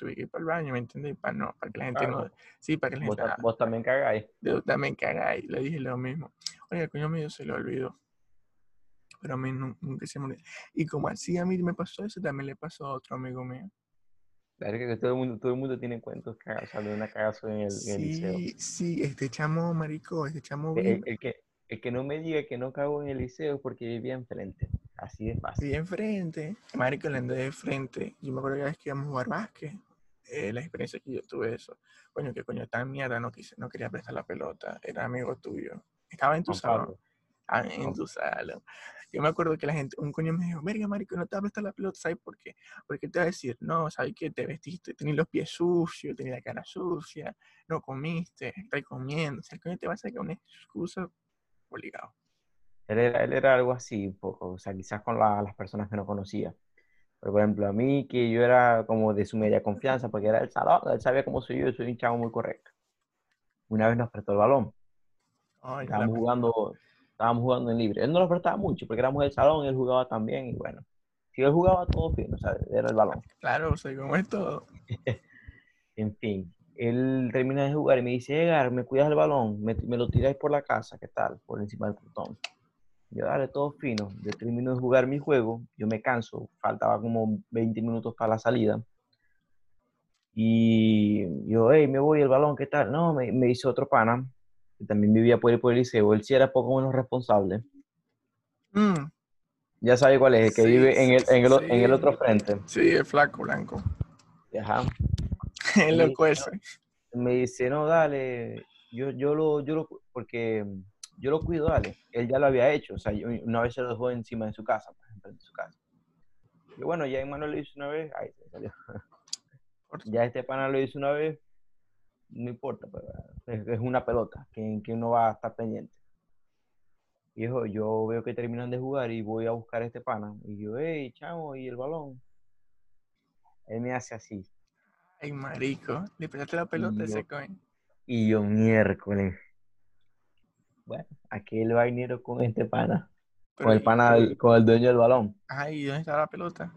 Speaker 2: tuve que ir para el baño, ¿me entiendes? Para no, para que la gente no,
Speaker 1: Claro.
Speaker 2: sí, para que la
Speaker 1: Vos,
Speaker 2: gente, ah,
Speaker 1: vos también cagáis.
Speaker 2: yo también cagáis, le dije lo mismo. Oye, el coño mío se lo olvidó. Pero a mí nu- nunca se me. Y como así a mí me pasó eso, también le pasó a otro amigo mío.
Speaker 1: Claro que todo el mundo, todo el mundo tiene cuentos cagados, o sea, de una cagazo en el, en el liceo.
Speaker 2: Sí, sí, este chamo marico, este chamo
Speaker 1: El,
Speaker 2: bien,
Speaker 1: el que, el que no me diga que no cago en el liceo es porque vivía enfrente. Así de fácil.
Speaker 2: bien enfrente, marico le andé de frente. Yo me acuerdo que la vez que íbamos a jugar básquet, eh, la experiencia que yo tuve eso. Coño, que coño, tan mierda, no, quise, no quería prestar la pelota, era amigo tuyo. Estaba en tu salón. Ah, en tu salón. Yo me acuerdo que la gente, un coño me dijo, verga, marico, no te va a prestar la pelota, ¿sabes por qué? Porque te va a decir, no, ¿sabes qué? Te vestiste, tenías los pies sucios, tenías la cara sucia, no comiste, estás comiendo. O sea, el coño te va a sacar una excusa obligado.
Speaker 1: Él era, él era algo así un poco, o sea, quizás con la- las personas que no conocía. Pero, por ejemplo, a mí, que yo era como de su media confianza, porque era el salón, él sabía cómo soy yo, yo soy un chavo muy correcto. una vez nos prestó el balón.
Speaker 2: Ay,
Speaker 1: Estábamos
Speaker 2: la-
Speaker 1: jugando, estábamos jugando en libre. Él no lo prestaba mucho porque éramos del salón, él jugaba también y bueno. Si él jugaba todo fino, o sea, era el balón.
Speaker 2: Claro, o sea, como es todo.
Speaker 1: En fin, él termina de jugar y me dice, Edgar, me cuidas el balón, me, me lo tiráis por la casa, ¿qué tal? Por encima del portón. Yo, dale, todo fino. Yo termino de jugar mi juego, yo me canso, faltaba como 20 minutos para la salida. Y yo, hey, me voy el balón, ¿qué tal? No, me, me hizo otro pana, que también vivía por el, por el liceo. Él sí era poco menos responsable.
Speaker 2: Mm,
Speaker 1: Ya sabe cuál es, el que
Speaker 2: Sí,
Speaker 1: vive en el, en el, en el otro frente.
Speaker 2: sí, el flaco blanco.
Speaker 1: Ajá.
Speaker 2: El loco ese.
Speaker 1: me dice, no, dale, yo, yo lo, yo lo, porque yo lo cuido, dale. Él ya lo había hecho, o sea, yo- una vez se lo dejó encima de su casa, por ejemplo, de su casa. Y bueno, ya Emanuel lo hizo una vez, ahí se salió. Ya este pana lo hizo una vez, no importa, pero es, es una pelota que, que uno va a estar pendiente. Viejo, yo veo que terminan de jugar y voy a buscar a este pana. Y yo, hey, chamo, ¿y el balón? Él me hace así.
Speaker 2: Ay, marico. Le pegaste la pelota a ese
Speaker 1: yo-
Speaker 2: coin.
Speaker 1: Y yo, miércoles. Bueno, aquel vainero con este pana. Con el pana, con el dueño del balón.
Speaker 2: Ay, ¿dónde está la pelota?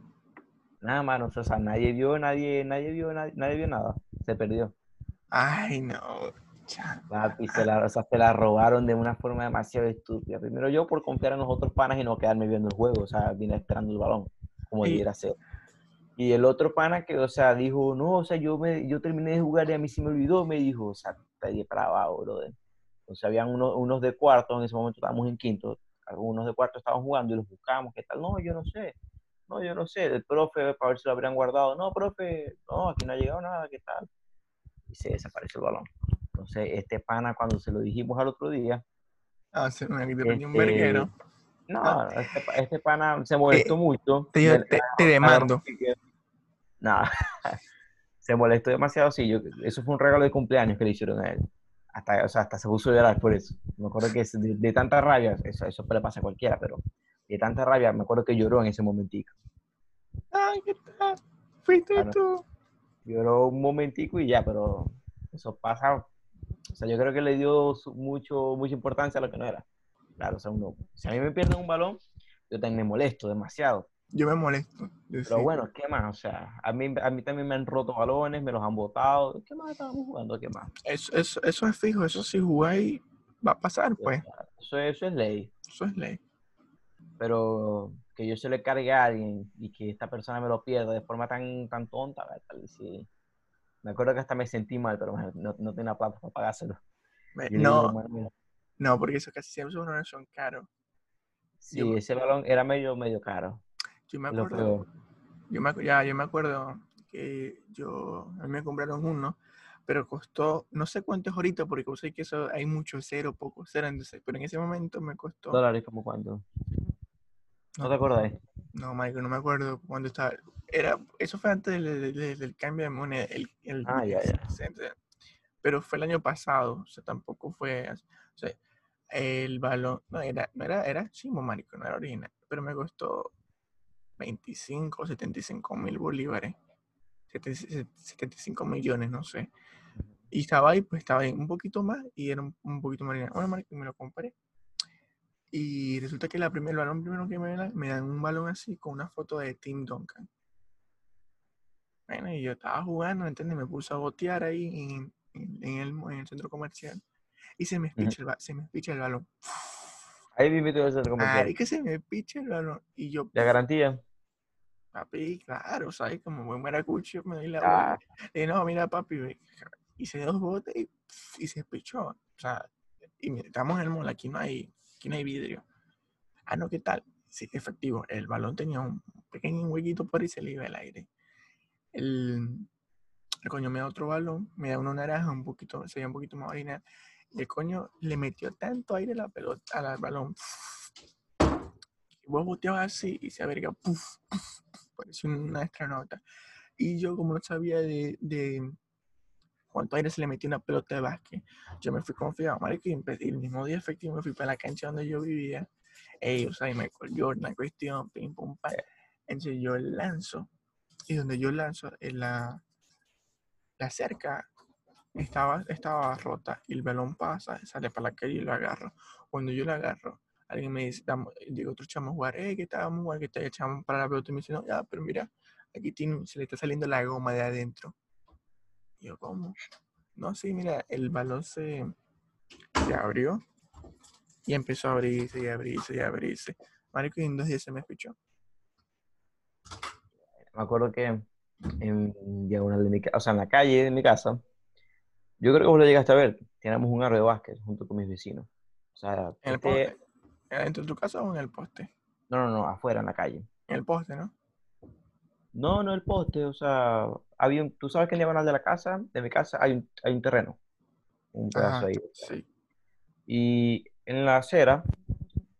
Speaker 1: Nada, mano, o sea, nadie vio, nadie, nadie vio, nadie, nadie vio nada. Se perdió.
Speaker 2: Ay, no.
Speaker 1: Papi, se la, o sea, se la robaron de una forma demasiado estúpida. Primero yo por confiar en los otros panas y no quedarme viendo el juego, o sea, vine esperando el balón, como debiera ser. Y el otro pana que, o sea, dijo, no, o sea, yo, me, yo terminé de jugar y a mí se me olvidó, me dijo, o sea, está ahí para abajo, brother. Sea, habían unos, unos de cuarto, en ese momento estábamos en quinto, algunos de cuarto estaban jugando y los buscamos, ¿qué tal? No, yo no sé, no, yo no sé, el profe, para ver si lo habrían guardado, no, profe, no, aquí no ha llegado nada, ¿qué tal? Y se desapareció el balón. Entonces, este pana, cuando se lo dijimos al otro día,
Speaker 2: Ah, se me aquí te prendí un
Speaker 1: Este,
Speaker 2: verguero.
Speaker 1: no, este, pa- este pana se molestó mucho.
Speaker 2: Te,
Speaker 1: del-
Speaker 2: te, te demando.
Speaker 1: Nada, se molestó demasiado, sí, yo, eso fue un regalo de cumpleaños que le hicieron a él. Hasta, o sea, hasta se puso a llorar por eso. Me acuerdo que de, de tanta rabia, eso, eso le pasa a cualquiera, pero de tanta rabia, me acuerdo que lloró en ese momentico.
Speaker 2: Ay, ¿qué tal? Fuiste
Speaker 1: Claro.
Speaker 2: tú.
Speaker 1: Lloró un momentico y ya, pero eso pasa. O sea, yo creo que le dio mucho, mucha importancia a lo que no era. Claro, o sea, uno, si a mí me pierden un balón, yo también me molesto demasiado.
Speaker 2: Yo me molesto. Yo
Speaker 1: Pero
Speaker 2: sí.
Speaker 1: bueno, ¿qué más? O sea, a mí, a mí también me han roto balones, me los han botado. ¿Qué más estábamos jugando? ¿Qué más?
Speaker 2: Eso, eso, eso es fijo. Eso si jugáis va a pasar, pues.
Speaker 1: Eso, eso es ley.
Speaker 2: Eso es ley.
Speaker 1: Pero que yo se le cargue a alguien y que esta persona me lo pierda de forma tan, tan tonta. Tal sí. Me acuerdo que hasta me sentí mal, pero no, no tenía plata para pagárselo.
Speaker 2: Me-
Speaker 1: digo,
Speaker 2: No,
Speaker 1: "Bueno, mira,
Speaker 2: no, porque eso casi siempre son, son caros.
Speaker 1: sí,
Speaker 2: yo-
Speaker 1: ese balón era medio, medio caro.
Speaker 2: Yo me acuerdo, yo me, ya, yo me acuerdo que yo, a mí me compraron uno, pero costó, no sé cuánto es ahorita, porque yo sé que eso hay mucho cero, poco cero, entonces, pero en ese momento me costó,
Speaker 1: ¿Dólares como cuánto? ¿No
Speaker 2: no,
Speaker 1: te acordáis?
Speaker 2: no, Michael, no me acuerdo cuándo estaba, era, eso fue antes del, del- del- del cambio de moneda, el, el-
Speaker 1: Ah, ya, ya.
Speaker 2: pero fue el año pasado, o sea, tampoco fue, así, o sea, el balón, no era, no era, era chimo, marico, no era original, pero me costó 25 o 75 mil bolívares, 70 75 millones, no sé. Y estaba ahí, pues estaba ahí un poquito más y era un, un poquito más. Bueno, marico, me lo compré. Y resulta que la primer, el balón primero que me dan, me dan un balón así con una foto de Tim Duncan. Bueno, y yo estaba jugando, ¿entiendes? Me puse a botear ahí en, en- en el, en el centro comercial. Y se me espicha, el, se me el balón.
Speaker 1: Ahí me invito a hacer comercial.
Speaker 2: Ay, que se me espicha el balón. Y yo,
Speaker 1: ¿La garantía?
Speaker 2: Papi, claro, ¿sabes? Como buen maracucho, me doy la
Speaker 1: Ah.
Speaker 2: Y no, mira, papi, hice dos botes y, y se espichó. O sea, y estamos en el mall, aquí no hay, aquí no hay vidrio. Ah, no, ¿qué tal? Sí, efectivo, el balón tenía un pequeño huequito por ahí y se le iba el aire. El, el coño me da otro balón, me da uno naranja, un poquito, se veía un poquito más original. Y el coño le metió tanto aire a la pelota, al balón. Y vos boteabas así y se averga, puf, puf, puf, parecía una astronauta. Y yo, como no sabía de, de cuánto aire se le metió una pelota de básquet, yo me fui confiado, marico, y el mismo día efectivo me fui para la cancha donde yo vivía. Ey, o sea, y Michael Jordan, cuestión, pim, pum, pam. Entonces yo lanzo, y donde yo lanzo, en la, la cerca estaba, estaba rota y el balón pasa, sale para la calle y lo agarro. Cuando yo lo agarro, alguien me dice, llega otro chamo a jugar, eh, ¿qué tal? Vamos a jugar, ¿qué tal? Y el chamo para la pelota y me dice, no, ya, pero mira, aquí tiene, se le está saliendo la goma de adentro. Y yo, ¿cómo? No, sí, mira, el balón se, se abrió y empezó a abrirse y abrirse y abrirse. Marico, y en dos días se me pichó.
Speaker 1: Me acuerdo que en diagonal de mi casa, o sea, en la calle de mi casa, yo creo que vos lo llegaste a ver, teníamos un aro de básquet junto con mis vecinos. O sea,
Speaker 2: ¿En el
Speaker 1: este-
Speaker 2: poste? ¿Dentro de tu casa o en el poste?
Speaker 1: no, no, no, afuera en la calle.
Speaker 2: En el poste, ¿no?
Speaker 1: No, no el poste, o sea, había un- tú sabes que en diagonal de la casa, de mi casa, hay un, hay un terreno, un pedazo
Speaker 2: Ajá,
Speaker 1: ahí.
Speaker 2: sí.
Speaker 1: Y en la acera,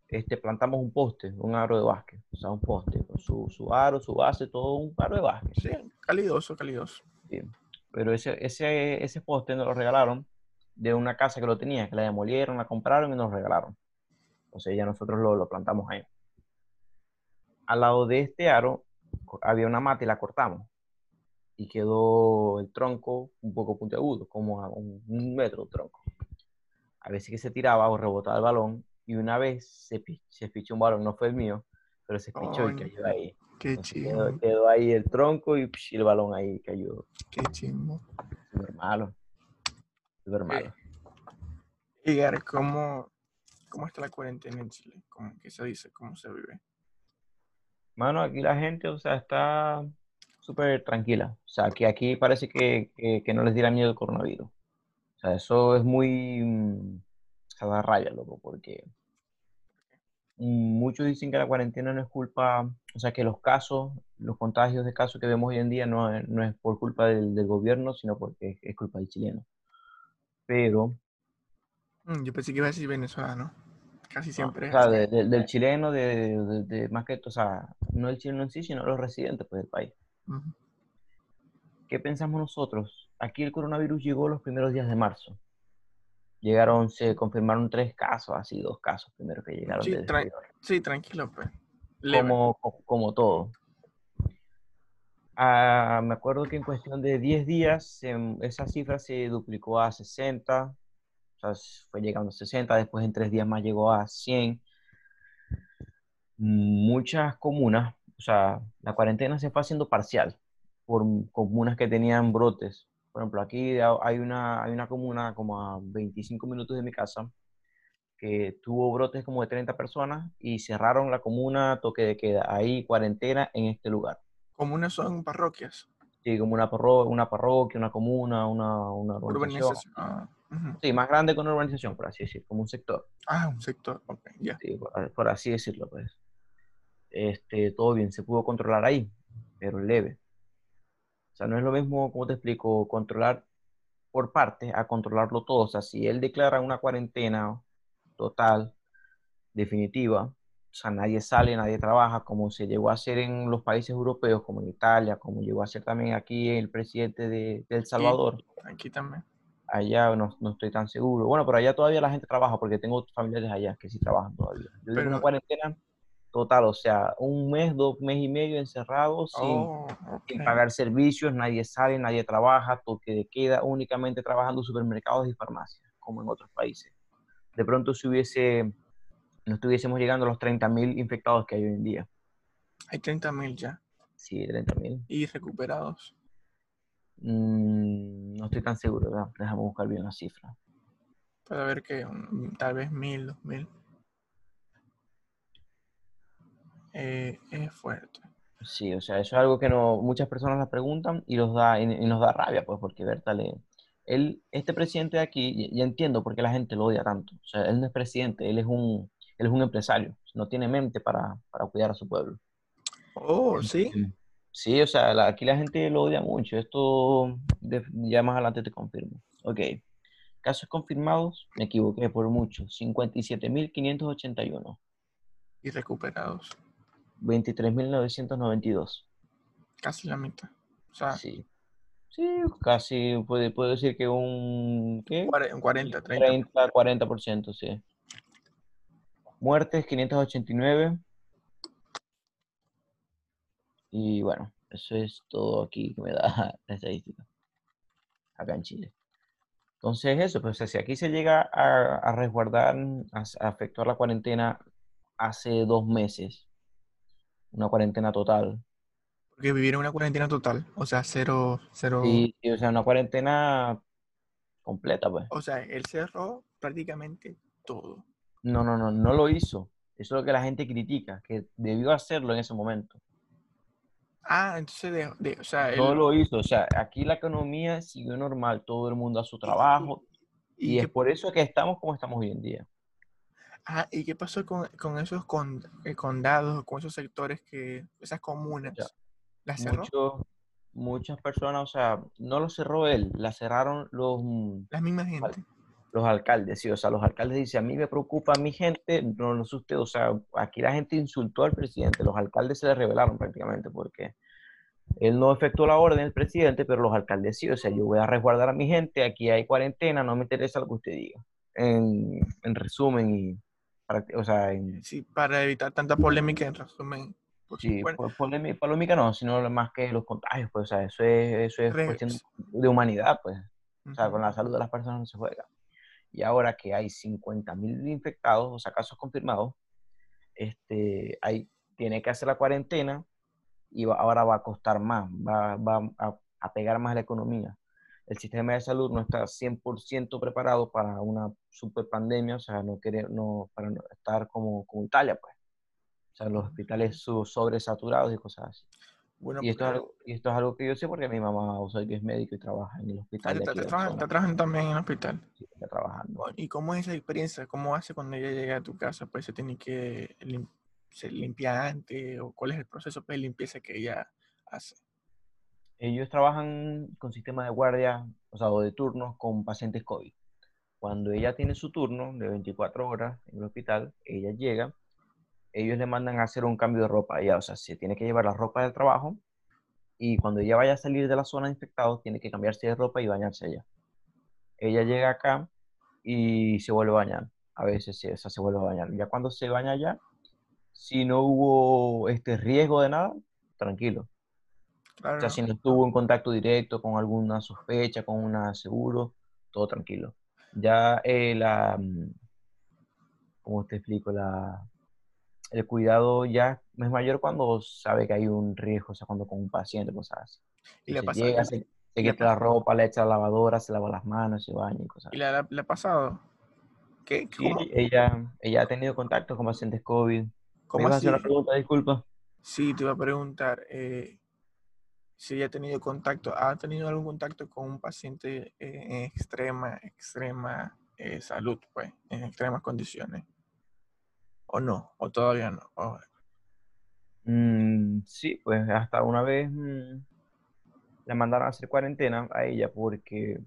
Speaker 1: este, plantamos un poste, un aro de básquet, o sea, un poste, con su, su aro, su base, todo un aro de básquet.
Speaker 2: Sí, calidoso, calidoso.
Speaker 1: Sí. Pero ese, ese, ese poste nos lo regalaron de una casa que lo tenía, que la demolieron, la compraron y nos lo regalaron. Entonces ya nosotros lo, lo plantamos ahí. Al lado de este aro había una mata y la cortamos. Y quedó el tronco un poco puntiagudo, como a un, un metro de tronco. A veces que se tiraba o rebotaba el balón. Y una vez se, se pichó un balón, no fue el mío, pero se pichó y
Speaker 2: Coño.
Speaker 1: cayó ahí.
Speaker 2: Qué
Speaker 1: Entonces
Speaker 2: chingo,
Speaker 1: quedó, quedó ahí el tronco y, psh, el balón ahí cayó.
Speaker 2: qué chingo.
Speaker 1: Súper malo. Súper malo.
Speaker 2: Y Gary, ¿cómo, ¿cómo está la cuarentena en Chile? ¿Cómo, ¿Qué se dice? ¿Cómo se vive?
Speaker 1: Mano, aquí la gente, o sea, está súper tranquila. O sea, que aquí parece que, que, que no les diera miedo el coronavirus. O sea, eso es muy... mm, Se da raya, loco, porque muchos dicen que la cuarentena no es culpa, o sea, que los casos, los contagios de casos que vemos hoy en día no, es- no es por culpa del, del gobierno, sino porque es, es culpa del chileno. Pero
Speaker 2: Mm, Yo pensé que iba a decir venezolano. Casi
Speaker 1: No,
Speaker 2: siempre
Speaker 1: o
Speaker 2: es
Speaker 1: sea, de- de- del chileno, de, de- más que, o sea, no el chileno en sí, sino los residentes pues, del país.
Speaker 2: Ujú.
Speaker 1: ¿Qué pensamos nosotros? Aquí el coronavirus llegó los primeros días de marzo. Llegaron, se confirmaron tres casos, así dos casos primero que llegaron
Speaker 2: Sí,
Speaker 1: del
Speaker 2: tra-. Sí, tranquilo, pues.
Speaker 1: Como, co- como todo. Ah, me acuerdo que en cuestión de 10 días se- esa cifra se duplicó a 60, fue llegando a 60, después en tres días más llegó a 100. Muchas comunas, o sea, la cuarentena se fue haciendo parcial por comunas que tenían brotes. Por ejemplo, aquí ha- hay una, hay una comuna como a 25 minutos de mi casa que tuvo brotes como de 30 personas y cerraron la comuna, toque de queda, ahí cuarentena en este lugar.
Speaker 2: Comunas son parroquias.
Speaker 1: Sí, como una, parro- una parroquia, una comuna, una, una urbanización.
Speaker 2: Urbanización. Ah,
Speaker 1: Sí, más grande que una urbanización, por así decir, como un sector.
Speaker 2: Ah, un sector. Ok, ya.
Speaker 1: Sí, por, por así decirlo, pues. Este, todo bien, se pudo controlar ahí, pero leve. O sea, no es lo mismo, como te explico, controlar por partes a controlarlo todo. O sea, si él declara una cuarentena total, definitiva, o sea, nadie sale, nadie trabaja, como se llegó a hacer en los países europeos, como en Italia, como llegó a hacer también aquí el presidente de, de El Salvador.
Speaker 2: Aquí también.
Speaker 1: Allá no, no estoy tan seguro. Bueno, pero allá todavía la gente trabaja porque tengo familiares allá que sí trabajan todavía. Yo
Speaker 2: Pero-
Speaker 1: una cuarentena total, o sea, un mes, dos meses y medio encerrados sin,
Speaker 2: Oh,
Speaker 1: sin pagar servicios, nadie sale, nadie trabaja, de queda, únicamente trabajando supermercados y farmacias, como en otros países. De pronto si hubiese, no estuviésemos llegando a los 30.000 infectados que hay hoy en día.
Speaker 2: Hay 30.000 ya.
Speaker 1: Sí, 30.000.
Speaker 2: Y recuperados.
Speaker 1: Mm, no estoy tan seguro, ¿verdad? Déjame buscar bien la cifra.
Speaker 2: Para ver que tal vez 1.000, 2.000. Eh, es fuerte.
Speaker 1: Sí, o sea, eso es algo que no, muchas personas la preguntan y, los da, y, y nos da rabia, pues, porque Berta le... Él, este presidente de aquí, ya, ya entiendo por qué la gente lo odia tanto. O sea, él no es presidente, él es un, él es un empresario. No tiene mente para, para cuidar a su pueblo.
Speaker 2: Oh, sí.
Speaker 1: Sí, o sea, la- aquí la gente lo odia mucho. Esto de- ya más adelante te confirmo. Ok. Casos confirmados, me equivoqué por mucho. 57.581.
Speaker 2: Y recuperados.
Speaker 1: 23.992.
Speaker 2: Casi la mitad. O sea,
Speaker 1: Sí. Sí, casi puede, puedo decir que un, ¿qué?
Speaker 2: un 40, 30.
Speaker 1: 30, 40%, sí. Muertes, 589. Y bueno, eso es todo aquí que me da la estadística. Acá en Chile. Entonces eso, pues si aquí se llega a, a resguardar, a, a efectuar la cuarentena hace dos meses, una cuarentena total.
Speaker 2: Porque vivieron una cuarentena total, o sea, cero, cero.
Speaker 1: Sí, sí, o sea, una cuarentena completa, pues.
Speaker 2: O sea, él cerró prácticamente todo.
Speaker 1: No, no, no, no lo hizo. Eso es lo que la gente critica, que debió hacerlo en ese momento.
Speaker 2: Ah, entonces, de, de- o sea, él-
Speaker 1: No lo hizo, o sea, aquí la economía siguió normal, todo el mundo a su trabajo, y,
Speaker 2: ¿y,
Speaker 1: es
Speaker 2: qué,
Speaker 1: por eso que estamos como estamos hoy en día.
Speaker 2: ah, ¿y qué pasó con, con esos con- eh, condados, con esos sectores que, esas comunas?
Speaker 1: Ya.
Speaker 2: ¿Las cerró?
Speaker 1: Muchas personas, o sea, no lo cerró él, la cerraron los, mm,
Speaker 2: Las mismas gente.
Speaker 1: Los alcaldes, sí, o sea, los alcaldes dicen, a mí me preocupa mi gente, no lo sé usted, o sea, aquí la gente insultó al presidente, los alcaldes se le rebelaron prácticamente porque él no efectuó la orden, el presidente, pero los alcaldes sí, o sea, yo voy a resguardar a mi gente, aquí hay cuarentena, no me interesa lo que usted diga, en, en resumen, y, prácti- o sea, en,
Speaker 2: Sí, para evitar tanta polémica, en resumen. pues,
Speaker 1: sí, po- polémica, polémica no, sino más que los contagios, pues, o sea, eso es, eso es cuestión de humanidad, pues, o sea, con la salud de las personas no se juega. Y ahora que hay 50.000 infectados, o sea, casos confirmados, este, hay, tiene que hacer la cuarentena y va- ahora va a costar más, va, va a, a pegar más la economía. El sistema de salud no está 100% preparado para una super pandemia, o sea, no quiere, no, para no estar como, como Italia, pues. O sea, los hospitales sobresaturados y cosas así.
Speaker 2: Bueno,
Speaker 1: Y esto, es algo, y esto es algo que yo sé porque mi mamá, o sea, que es médico y trabaja en el
Speaker 2: ah,
Speaker 1: hospital
Speaker 2: está, trabajando, también en el hospital.
Speaker 1: Sí, está trabajando.
Speaker 2: Bueno, ¿Y cómo es esa experiencia? ¿Cómo hace cuando ella llega a tu casa? Pues se tiene que lim- se limpia antes o cuál es el proceso pues, de limpieza que ella hace.
Speaker 1: Ellos trabajan con sistema de guardia, o sea, o de turnos con pacientes COVID. Cuando ella tiene su turno de 24 horas en el hospital, ella llega, ellos le mandan a hacer un cambio de ropa. Ella, o sea, se tiene que llevar la ropa del trabajo y cuando ella vaya a salir de la zona de infectados, tiene que cambiarse de ropa y bañarse allá. Ella llega acá y se vuelve a bañar. A veces sí, o sea, se vuelve a bañar. Ya cuando se baña allá, si no hubo este riesgo de nada, tranquilo.
Speaker 2: Claro.
Speaker 1: O sea, si no estuvo en contacto directo con alguna sospecha, con un seguro, todo tranquilo. Ya eh, la, mm, ¿cómo te explico? La, el cuidado ya es mayor cuando sabe que hay un riesgo, o sea, cuando con un paciente, cosas así.
Speaker 2: Y le
Speaker 1: Se
Speaker 2: pasa-
Speaker 1: llega,
Speaker 2: y-
Speaker 1: se, se
Speaker 2: y
Speaker 1: quita la ropa, le echa la lavadora, se lava las manos, se baña y cosas
Speaker 2: ¿Y
Speaker 1: así.
Speaker 2: le, ha- le ha pasado? ¿Qué,
Speaker 1: Sí,
Speaker 2: cómo,
Speaker 1: ella, ella ha tenido contacto con pacientes COVID. ¿Me
Speaker 2: cómo así?
Speaker 1: hacer una pregunta? Disculpa.
Speaker 2: Sí, te iba a preguntar eh, si ella ha tenido contacto, ¿ha tenido algún contacto con un paciente eh, en extrema, extrema eh, salud, pues, en extremas condiciones? ¿O no? ¿O todavía no? O-
Speaker 1: Mm, sí, pues hasta una vez mm, le mandaron a hacer cuarentena a ella porque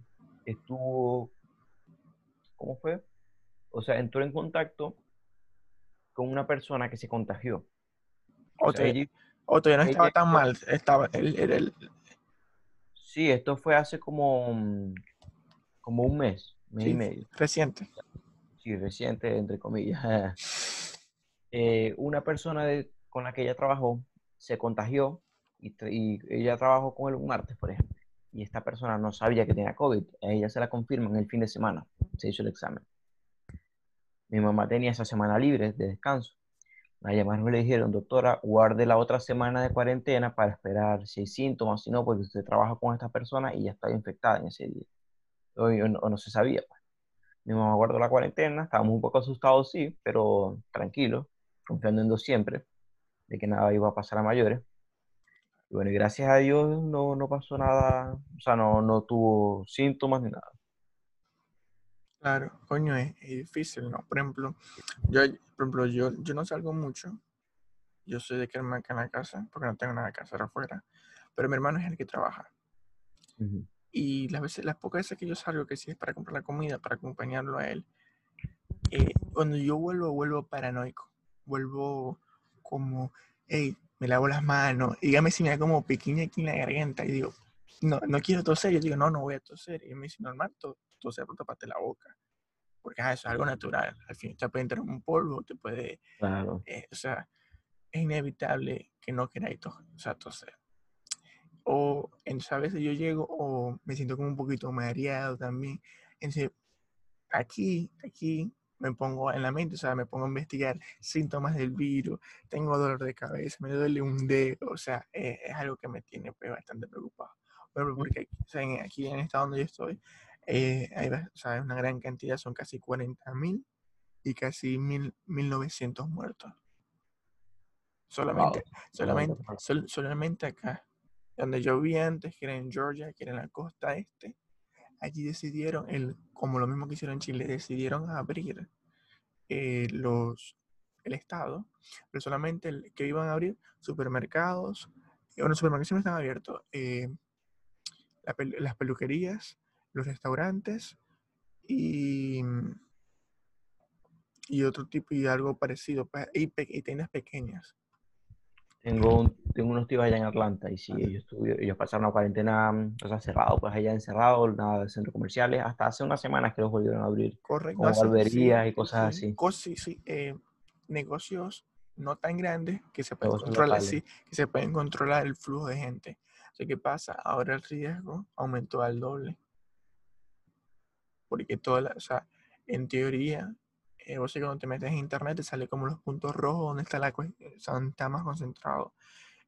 Speaker 1: estuvo, ¿cómo fue? O sea, entró en contacto con una persona que se contagió.
Speaker 2: o
Speaker 1: O sea,
Speaker 2: te-
Speaker 1: ella-
Speaker 2: o todavía no estaba tan mal, estaba, el-
Speaker 1: sí, esto fue hace como, mm, como un mes, mes
Speaker 2: Sí.
Speaker 1: y medio.
Speaker 2: reciente.
Speaker 1: Sí, reciente, entre comillas. Eh, una persona con la que ella trabajó se contagió y, ella trabajó con él un martes, por ejemplo. Y esta persona no sabía que tenía COVID. A ella se la confirman el fin de semana. Se hizo el examen. Mi mamá tenía esa semana libre de descanso. La llamaron y le dijeron, doctora, guarde la otra semana de cuarentena para esperar si hay síntomas, si no, porque usted trabaja con esta persona y ya está infectada en ese día. O, no, no se sabía. pues. Mi mamá guardó la cuarentena, estábamos un poco asustados, sí, pero tranquilos, confiando en Dios siempre, de que nada iba a pasar a mayores. Y bueno, y gracias a Dios no, no pasó nada, o sea, no, no tuvo síntomas ni nada.
Speaker 2: Claro, coño, es, es difícil, ¿no? Por ejemplo, yo, por ejemplo, yo, yo no salgo mucho. Yo soy de quedarme acá en la casa, porque no tengo nada que hacer afuera. Pero mi hermano es el que trabaja.
Speaker 1: Ujú.
Speaker 2: Y las veces, las pocas veces que yo salgo, que sí es para comprar la comida, para acompañarlo a él, eh, cuando yo vuelvo, vuelvo paranoico. Vuelvo como, hey, me lavo las manos. Y dígame si me da como pequeña aquí en la garganta. Y digo, no, no quiero toser. Yo digo, no, no voy a toser. Y me dice, normal, to- toser, pero tapate la boca. Porque ah, eso es algo natural. Al fin, te puede entrar un polvo, te puede,
Speaker 1: Claro.
Speaker 2: eh, o sea, es inevitable que no queráis tos, o sea, toser. O en a veces yo llego o me siento como un poquito mareado también. Entonces, aquí, aquí me pongo en la mente, o sea, me pongo a investigar síntomas del virus, tengo dolor de cabeza, me duele un dedo, o sea, es, es algo que me tiene pues, bastante preocupado. Pero porque aquí, o sea, en, aquí en el estado donde yo estoy, eh, hay o sea, una gran cantidad, son casi 40.000 y casi 1.900 muertos. Solamente, solamente, sol, solamente acá, donde yo vi antes, que era en Georgia, que era en la costa este, allí decidieron, el, como lo mismo que hicieron en Chile, decidieron abrir eh, los, el Estado, pero solamente que iban a abrir supermercados, bueno, los supermercados siempre están abiertos, eh, la, las peluquerías, los restaurantes y, y otro tipo y algo parecido, pues, y, tiendas pequeñas.
Speaker 1: Tengo, tengo unos tíos allá en Atlanta y sí, ellos, ellos pasaron una cuarentena, mm, o sea, cerrado, pues allá encerrado, nada de centros comerciales, hasta hace unas semanas que los volvieron a abrir.
Speaker 2: Correcto.
Speaker 1: Como barberías
Speaker 2: sí,
Speaker 1: y cosas
Speaker 2: sí,
Speaker 1: así.
Speaker 2: sí, sí. Eh, negocios no tan grandes que se pueden controlar, sí, que se pueden controlar el flujo de gente. Así que pasa, ahora el riesgo aumentó al doble. Porque toda la, o sea, en teoría, eh, vos cuando te metes en internet te sale como los puntos rojos donde está la o sea, donde está más concentrado.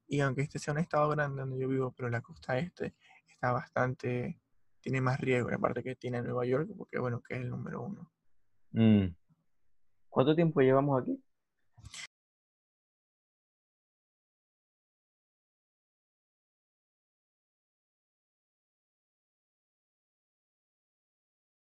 Speaker 2: Y aunque este sea un estado grande donde yo vivo, pero la costa este está bastante, tiene más riesgo, aparte que tiene Nueva York, porque bueno, que es el número uno.
Speaker 1: Mm. ¿Cuánto tiempo llevamos aquí?